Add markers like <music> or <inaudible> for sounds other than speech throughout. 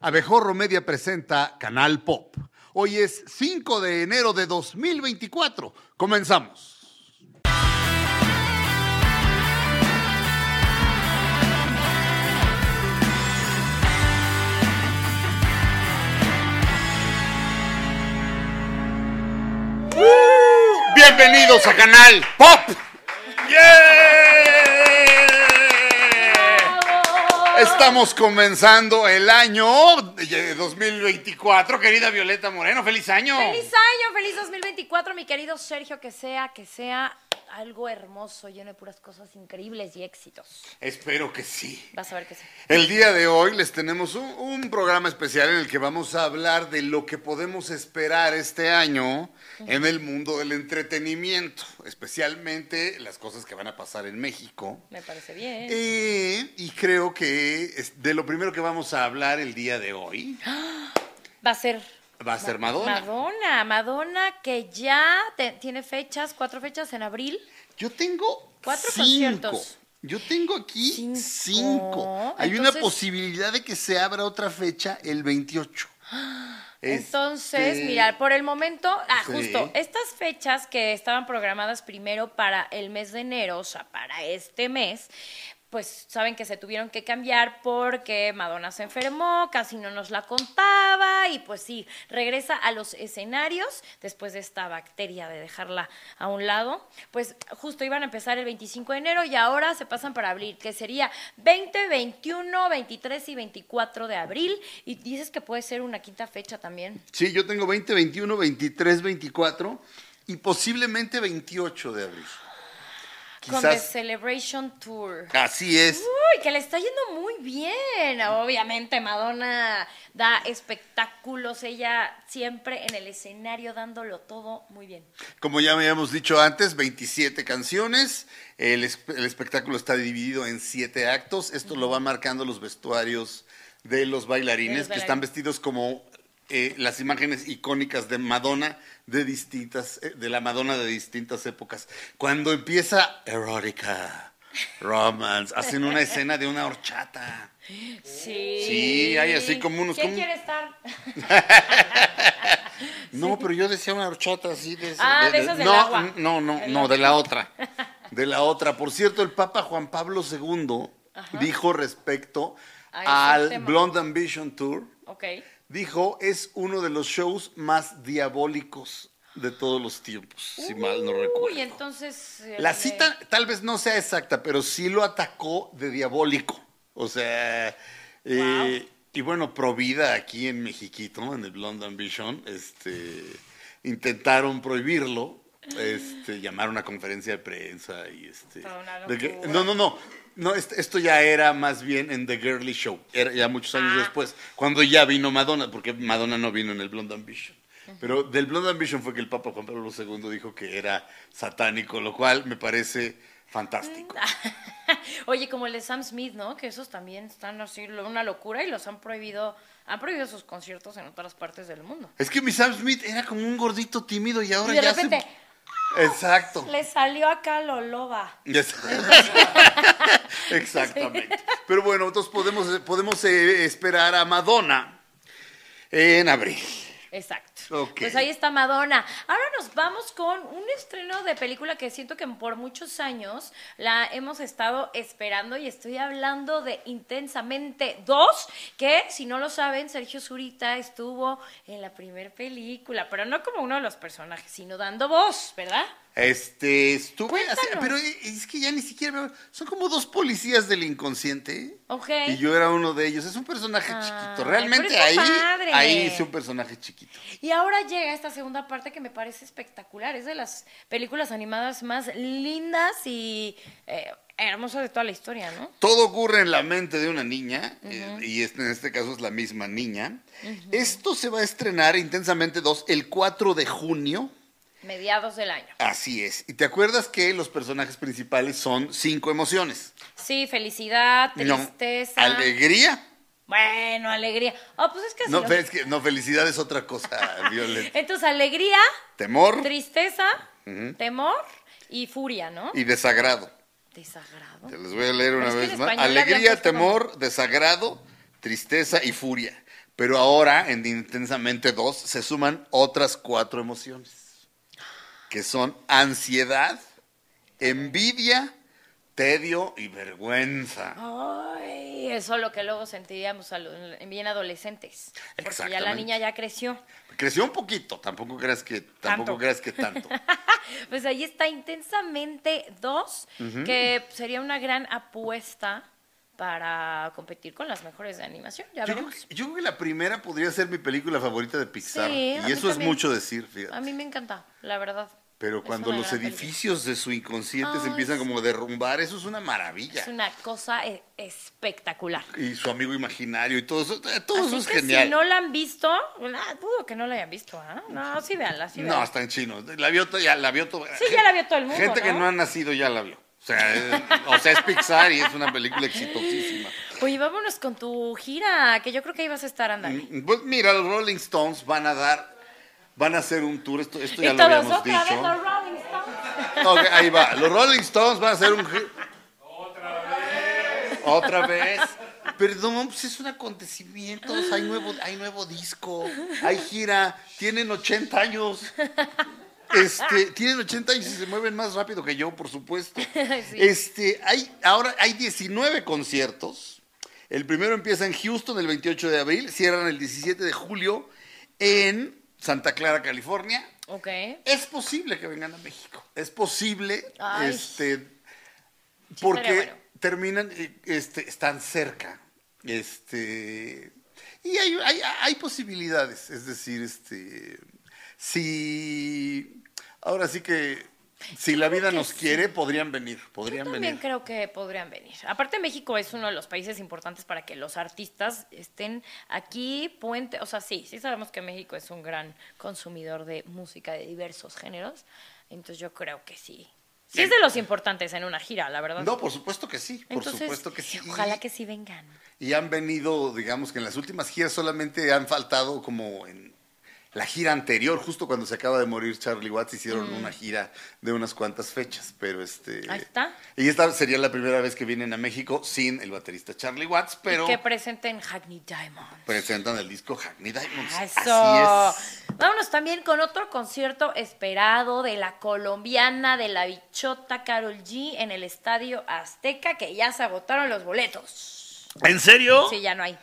Abejorro Media presenta Canal Pop. Hoy es 5 de enero de 2024. Comenzamos. Bienvenidos a Canal Pop. Estamos comenzando el año de 2024, querida Violeta Moreno. ¡Feliz año! Feliz año, feliz 2024, mi querido Sergio, que sea, que sea algo hermoso, lleno de puras cosas increíbles y éxitos. Espero que sí. Vas a ver que sí. El día de hoy les tenemos un, un programa especial en el que vamos a hablar de lo que podemos esperar este año en el mundo del entretenimiento, especialmente las cosas que van a pasar en México. Me parece bien. Eh, y creo que es de lo primero que vamos a hablar el día de hoy <gasps> Va a ser va a ser Madonna. Madonna, Madonna que ya te- tiene fechas, cuatro fechas en abril. Yo tengo Cuatro cinco. conciertos. Yo tengo aquí Cinco. cinco. Hay una posibilidad de que se abra otra fecha el 28. <gasps> Entonces, Este, mira, por el momento, ah, Sí. justo, estas fechas que estaban programadas primero para el mes de enero, o sea, para este mes, pues saben que se tuvieron que cambiar porque Madonna se enfermó, casi no nos la contaba y pues sí, regresa a los escenarios después de esta bacteria de dejarla a un lado. Pues justo iban a empezar el 25 de enero y ahora se pasan para abril, que sería 20, 21, 23 y 24 de abril. Y dices que puede ser una quinta fecha también. Sí, yo tengo 20, 21, 23, 24 y posiblemente 28 de abril. Con The Celebration Tour. así es. Uy, que le está yendo muy bien. Obviamente, Madonna da espectáculos, ella siempre en el escenario dándolo todo muy bien. Como ya habíamos dicho antes, 27 canciones. El, es- el espectáculo está dividido en siete actos. Esto lo van marcando los vestuarios de los bailarines, De los que están bailarines. vestidos como eh, las imágenes icónicas de Madonna de distintas, eh, de la Madonna de distintas épocas. Cuando empieza erótica, romance, hacen una escena de una horchata. Sí. Sí, hay así como unos- ¿Quién como- quiere estar? <laughs> No, pero yo decía una horchata así de esa- Ah, de esas del no, agua. No, no, no, de la otra. De la otra. Por cierto, el Papa Juan Pablo II dijo respecto al. Blonde Ambition Tour, Ok. Dijo, es uno de los shows más diabólicos de todos los tiempos, si mal no recuerdo. Uy, entonces. eh, La cita tal vez no sea exacta, pero sí lo atacó de diabólico. O sea, eh, y bueno, Provida aquí en Mexiquito, en el Blonde Ambition, este, intentaron prohibirlo, este, llamaron a conferencia de prensa y este. De que- no, no, no. No, est- esto ya era más bien en The Girly Show, era ya muchos años Ah. después, cuando ya vino Madonna, porque Madonna no vino en el Blonde Ambition. Pero del Blonde Ambition fue que el Papa Juan Pablo II dijo que era satánico, lo cual me parece fantástico. <laughs> Oye, como el de Sam Smith, ¿no? Que esos también están así, una locura y los han prohibido, han prohibido sus conciertos en otras partes del mundo. Es que mi Sam Smith era como un gordito tímido y ahora Y de ya repente, se... Exacto. le salió acá lo loba. Yes. <laughs> Exactamente. Pero bueno, entonces podemos, podemos eh, esperar a Madonna en abril. Exacto. Ok. Pues ahí está Madonna. Ahora nos vamos con un estreno de película que siento que por muchos años la hemos estado esperando y estoy hablando de Intensamente 2, que si no lo saben, Sergio Zurita estuvo en la primera película, pero no como uno de los personajes, sino dando voz, ¿verdad? Este, estuve así, pero es que ya ni siquiera, son como dos policías del inconsciente. Ok. Y yo era uno de ellos. Es un personaje chiquito. Realmente ahí, padre. ahí hice un personaje chiquito. Y ahora llega esta segunda parte que me parece espectacular. Es de las películas animadas más lindas y eh, hermosas de toda la historia, ¿no? Todo ocurre en la mente de una niña, eh, y en este caso es la misma niña. Esto se va a estrenar intensamente 2 el 4 de junio. Mediados del año. Así es. Y te acuerdas que los personajes principales son cinco emociones. Sí, felicidad, No, tristeza. alegría. Bueno, alegría. Oh, pues es que No, lo- es que, no, felicidad es otra cosa, <laughs> Violeta. Entonces, alegría, Temor tristeza, temor y furia, ¿no? y desagrado. Desagrado. Te les voy a leer una vez más. Alegría, temor, desagrado, tristeza y furia. Pero ahora, en Intensamente 2, se suman otras cuatro emociones, que son ansiedad, envidia, tedio y vergüenza. Ay, eso es lo que luego a en bien adolescentes. Porque ya la niña ya creció. Creció un poquito, tampoco creas que, tampoco Tanto. creas que tanto. <laughs> Pues ahí está Intensamente 2, que sería una gran apuesta para competir con las mejores de animación. Ya Yo creo, veremos. que, yo creo que la primera podría ser mi película favorita de Pixar. Sí, a y eso es mucho decir, A fíjate. mí me encanta, la verdad. Pero cuando los película. edificios de su inconsciente se empiezan como a derrumbar, eso es una maravilla. Es una cosa eh, espectacular. Y su amigo imaginario y todo eso, eh, todo Así eso es que genial. si no la han visto, ah, dudo que no la hayan visto, ¿ah? No, sí véanla, sí No, está en chino. La vio, ya la vio todo. Sí, ya la vio todo el mundo, Gente que ¿no? ha nacido ya la vio. O sea, es, o sea, es Pixar y es una película exitosísima. Oye, vámonos con tu gira, que yo creo que ahí vas a estar andando. Mm, Pues mira, los Rolling Stones van a dar, van a hacer un tour. Esto, esto ya lo habíamos otra vez dicho. los Rolling Stones. Ahí va. Los Rolling Stones van a hacer un Otra vez. Otra vez. Perdón, pues es un acontecimiento. Hay nuevo, hay nuevo disco. Hay gira. Tienen 80 años. Este, tienen 80 años y se mueven más rápido que yo, por supuesto. <laughs> Este, hay, ahora hay 19 conciertos. El primero empieza en Houston el 28 de abril, cierran el 17 de julio en Santa Clara, California. Ok. Es posible que vengan a México. Es posible, Ay. este, porque bueno. terminan, eh, este, están cerca, este, y hay, hay, hay posibilidades. Es decir, este, si, ahora sí que, si la vida nos sí. quiere, podrían venir, Yo podrían también venir. creo que podrían venir. Aparte, México es uno de los países importantes para que los artistas estén aquí, puente, o sea, sí, sí sabemos que México es un gran consumidor de música de diversos géneros, entonces yo creo que sí. Sí es de los importantes en una gira, la verdad. No, por supuesto que sí, por Entonces, supuesto que sí. Ojalá que sí vengan. Y han venido, digamos que en las últimas giras solamente han faltado como en la gira anterior, justo cuando se acaba de morir Charlie Watts, hicieron una gira de unas cuantas fechas, pero este... Mm. Ahí está. Y esta sería la primera vez que vienen a México sin el baterista Charlie Watts, pero Que presenten Hackney Diamond. presentan el disco Hackney Diamonds. Eso. Así es. Vámonos también con otro concierto esperado de la colombiana de la bichota Carol G en el Estadio Azteca, que ya se agotaron los boletos. ¿En serio? Sí, ya no hay.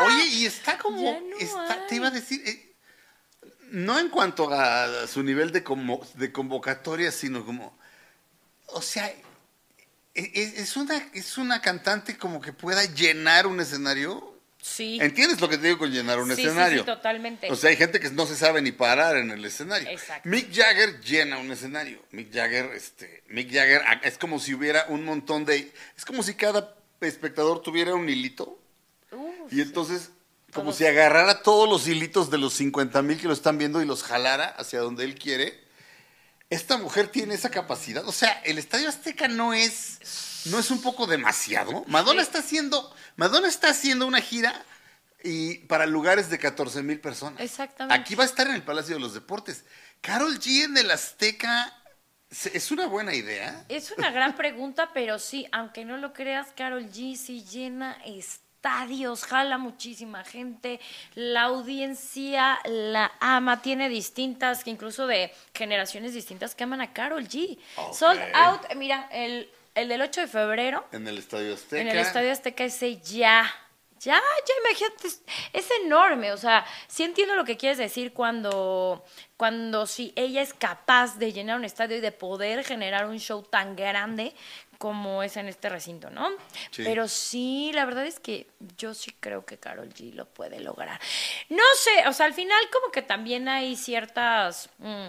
Oye, y está como... <laughs> Ya no está- te iba a decir... eh, no en cuanto a su nivel de, convo- de convocatoria, sino como... O sea, e- e- es una, es una cantante como que pueda llenar un escenario. Sí. ¿Entiendes lo que te digo con llenar un Sí, sí, escenario? sí, totalmente. O sea, hay gente que no se sabe ni parar en el escenario. Exacto. Mick Jagger llena un escenario. Mick Jagger, este, Mick Jagger ah, es como si hubiera un montón de, es como si cada espectador tuviera un hilito Uf, y entonces como si agarrara todos los hilitos de los 50 mil que lo están viendo y los jalara hacia donde él quiere. Esta mujer tiene esa capacidad. O sea, el Estadio Azteca no es, no es un poco demasiado. Madonna está haciendo, Madonna está haciendo una gira y para lugares de 14 mil personas. Exactamente. Aquí va a estar en el Palacio de los Deportes. Carol G en el Azteca es una buena idea. Es una gran pregunta, pero sí, aunque no lo creas, Carol G sí llena estadios, jala muchísima gente, la audiencia la ama, tiene distintas, que incluso de generaciones distintas que aman a Carol G. Ok. Sold out, mira, el, el del 8 de febrero En el Estadio Azteca. en el Estadio Azteca ese ya. Ya, ya, imagínate, es, es enorme, o sea, sí entiendo lo que quieres decir cuando, cuando sí, ella es capaz de llenar un estadio y de poder generar un show tan grande como es en este recinto, ¿no? Sí. Pero sí, la verdad es que yo sí creo que Carol G lo puede lograr. No sé, o sea, al final como que también hay ciertas... mm,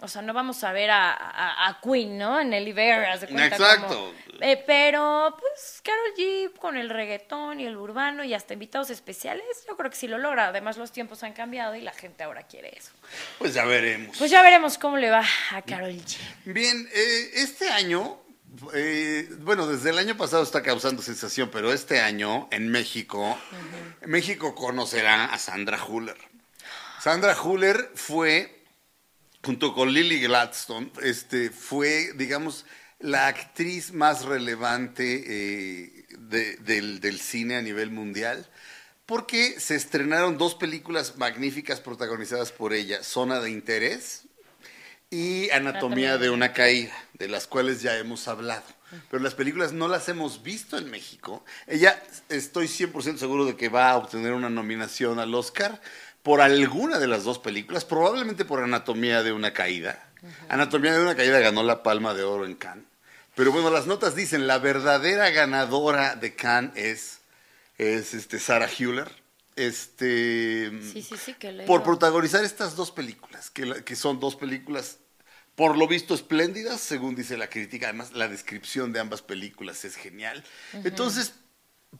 o sea, no vamos a ver a, a, a Queen, ¿no? En el Iberia, cuenta Exacto. como- eh, pero, pues, Carol G con el reggaetón y el urbano y hasta invitados especiales, yo creo que sí lo logra. Además, los tiempos han cambiado y la gente ahora quiere eso. Pues ya veremos. Pues ya veremos cómo le va a Carol G. Bien, eh, este año, eh, bueno, desde el año pasado está causando sensación, pero este año en México, México conocerá a Sandra Huller. Sandra Huller fue, junto con Lily Gladstone, este, fue, digamos, la actriz más relevante eh, de- del, del cine a nivel mundial. Porque se estrenaron dos películas magníficas protagonizadas por ella, Zona de Interés y Anatomía de una Caída, de las cuales ya hemos hablado. Pero las películas no las hemos visto en México. Ella, estoy 100% seguro de que va a obtener una nominación al Oscar por alguna de las dos películas, probablemente por Anatomía de una Caída. Anatomía de una Caída ganó la Palma de Oro en Cannes. Pero bueno, las notas dicen, la verdadera ganadora de Cannes es, es este, Sarah Hewler. Este, Sí, sí, sí, que por protagonizar estas dos películas, que, la- que son dos películas por lo visto espléndidas, según dice la crítica. Además, la descripción de ambas películas es genial. Entonces,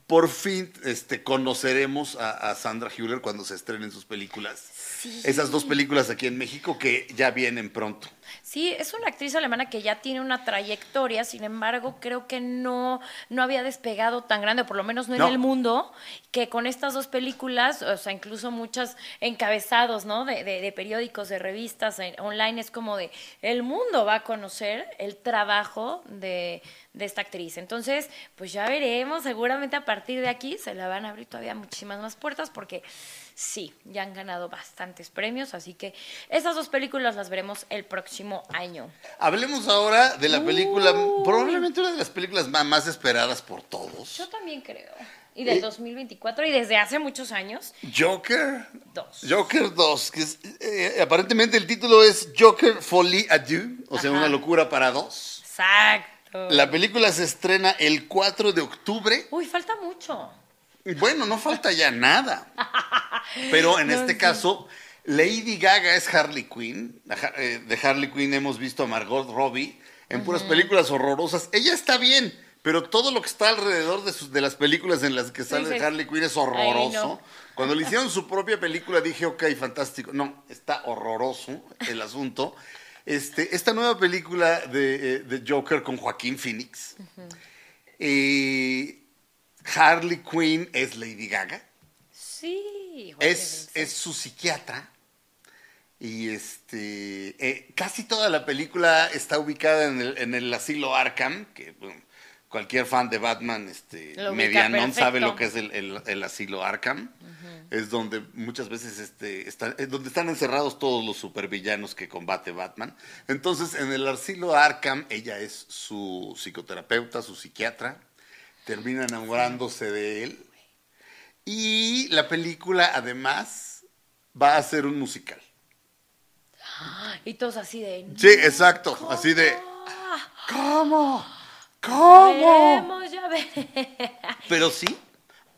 por fin este, conoceremos a, a Sandra Hewler cuando se estrenen sus películas. Sí. Esas dos películas aquí en México que ya vienen pronto. Sí, es una actriz alemana que ya tiene una trayectoria, sin embargo, creo que no, no había despegado tan grande, o por lo menos no, No. en el mundo, que con estas dos películas, o sea, incluso muchos encabezados, ¿no? De, de- de periódicos, de revistas, en- online, es como de, el mundo va a conocer el trabajo de, de esta actriz. Entonces, pues ya veremos, seguramente a partir de aquí se le van a abrir todavía muchísimas más puertas, porque sí, ya han ganado bastantes premios, así que esas dos películas las veremos el próximo año. Hablemos ahora de la película, probablemente una de las películas más esperadas por todos. Yo también creo. Y del Eh. 2024 y desde hace muchos años, Joker. dos. Joker 2, que es, eh, aparentemente el título es Joker Folie à deux, o sea, Ajá. una locura para dos. Exacto. La película se estrena el 4 de octubre. Uy, falta mucho. Bueno, no falta ya nada. <laughs> Pero en No, este sí. caso, Lady Gaga es Harley Quinn. Eh, De Harley Quinn hemos visto a Margot Robbie en puras películas horrorosas. Ella está bien, pero todo lo que está alrededor de, sus, de las películas en las que sale Harley Quinn es "Ay, horroroso. no". Cuando le hicieron su propia película dije, ok, fantástico. No, está horroroso el asunto. Este, esta nueva película de, eh, de Joker con Joaquín Phoenix. eh, Harley Quinn es Lady Gaga. Sí. Es, es su psiquiatra. Y este eh, casi toda la película está ubicada en el, en el asilo Arkham, que bueno, cualquier fan de Batman este, medianón sabe lo que es el, el- el asilo Arkham. Es donde muchas veces este, están, es donde están encerrados todos los supervillanos que combate Batman. Entonces, en el asilo Arkham, ella es su psicoterapeuta, su psiquiatra. Termina enamorándose de él. Y la película, además, va a ser un musical. Y todos así de. Sí, exacto. Así de. ¿Cómo? ¿Cómo? Veremos, ya veremos. Pero sí,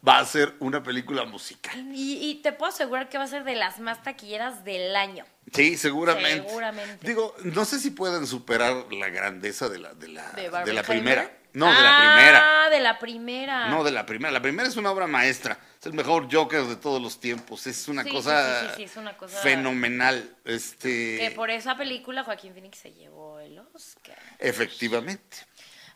va a ser una película musical. Y, y te puedo asegurar que va a ser de las más taquilleras del año. Sí, seguramente. Seguramente. Digo, no sé si pueden superar la grandeza de la, de la, ¿De de la primera. No, de la primera. Ah, de la primera. No, de la primera. La primera es una obra maestra. Es el mejor Joker de todos los tiempos. Es una Sí, cosa sí, sí, sí, sí, es una cosa- fenomenal. Este, Que por esa película Joaquín Phoenix se llevó el Oscar. Efectivamente.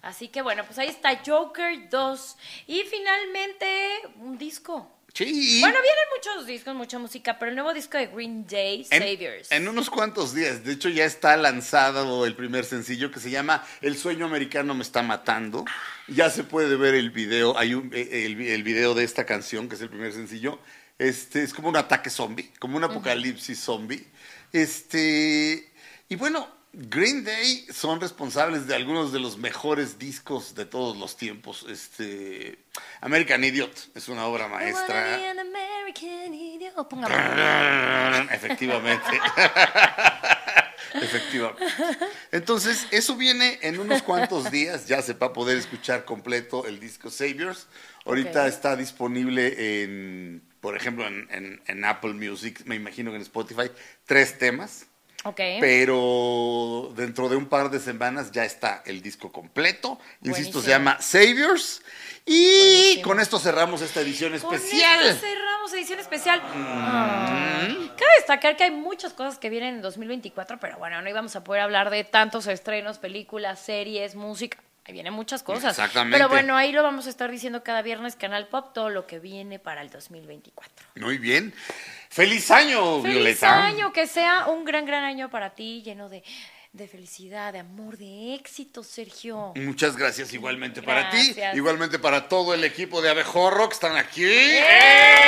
Así que bueno, pues ahí está Joker 2. Y finalmente, un disco. Sí. Bueno, vienen muchos discos, mucha música, pero el nuevo disco de Green Day, En, Saviors. en unos cuantos días, de hecho ya está lanzado el primer sencillo que se llama El sueño americano me está matando. Ya se puede ver el video, hay un, eh, el, el video de esta canción que es el primer sencillo. Este es como un ataque zombie, como un apocalipsis zombie. Este y bueno, Green Day son responsables de algunos de los mejores discos de todos los tiempos. Este American Idiot es una obra maestra. American idiot. Oh, póngame. Efectivamente. <laughs> Efectivamente. Entonces, eso viene en unos cuantos días. Ya se va a poder escuchar completo el disco Saviors. Ahorita está disponible en, por ejemplo, en, en- en Apple Music, me imagino que en Spotify, tres temas. Ok. Pero dentro de un par de semanas ya está el disco completo. Insisto, se llama Saviors. Y Buenísimo. con esto cerramos esta edición Con especial. esto cerramos edición especial. Ah. Cabe destacar que hay muchas cosas que vienen en 2024, pero bueno, no íbamos a poder hablar de tantos estrenos, películas, series, música. Ahí vienen muchas cosas. Exactamente. Pero bueno, ahí lo vamos a estar diciendo cada viernes, Canal Pop, todo lo que viene para el 2024. Muy bien. ¡Feliz año, ¡Feliz Violeta! año! Que sea un gran, gran año para ti, lleno de de felicidad, de amor, de éxito, Sergio. Muchas gracias igualmente para ti, igualmente para todo el equipo de Abejorro que están aquí. ¡Eh!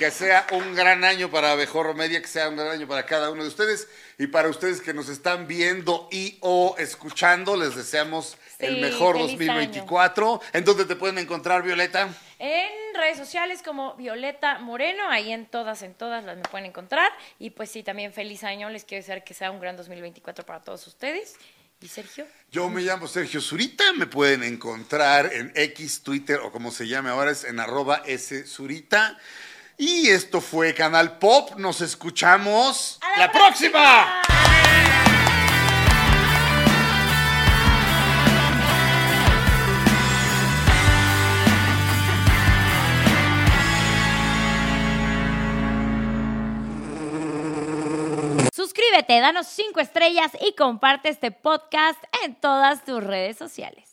Que sea un gran año para Abejorro Media, que sea un gran año para cada uno de ustedes y para ustedes que nos están viendo y o escuchando, les deseamos el mejor feliz 2024. ¿En dónde te pueden encontrar, Violeta? En redes sociales como Violeta Moreno, ahí en todas, en todas las me pueden encontrar. Y pues sí, también feliz año, les quiero desear que sea un gran 2024 para todos ustedes. ¿Y Sergio? Yo me llamo Sergio Zurita, me pueden encontrar en X, Twitter o como se llame ahora es en arroba S Zurita. Y esto fue Canal Pop, nos escuchamos ¡A la, próxima. Suscríbete, danos cinco estrellas y comparte este podcast en todas tus redes sociales.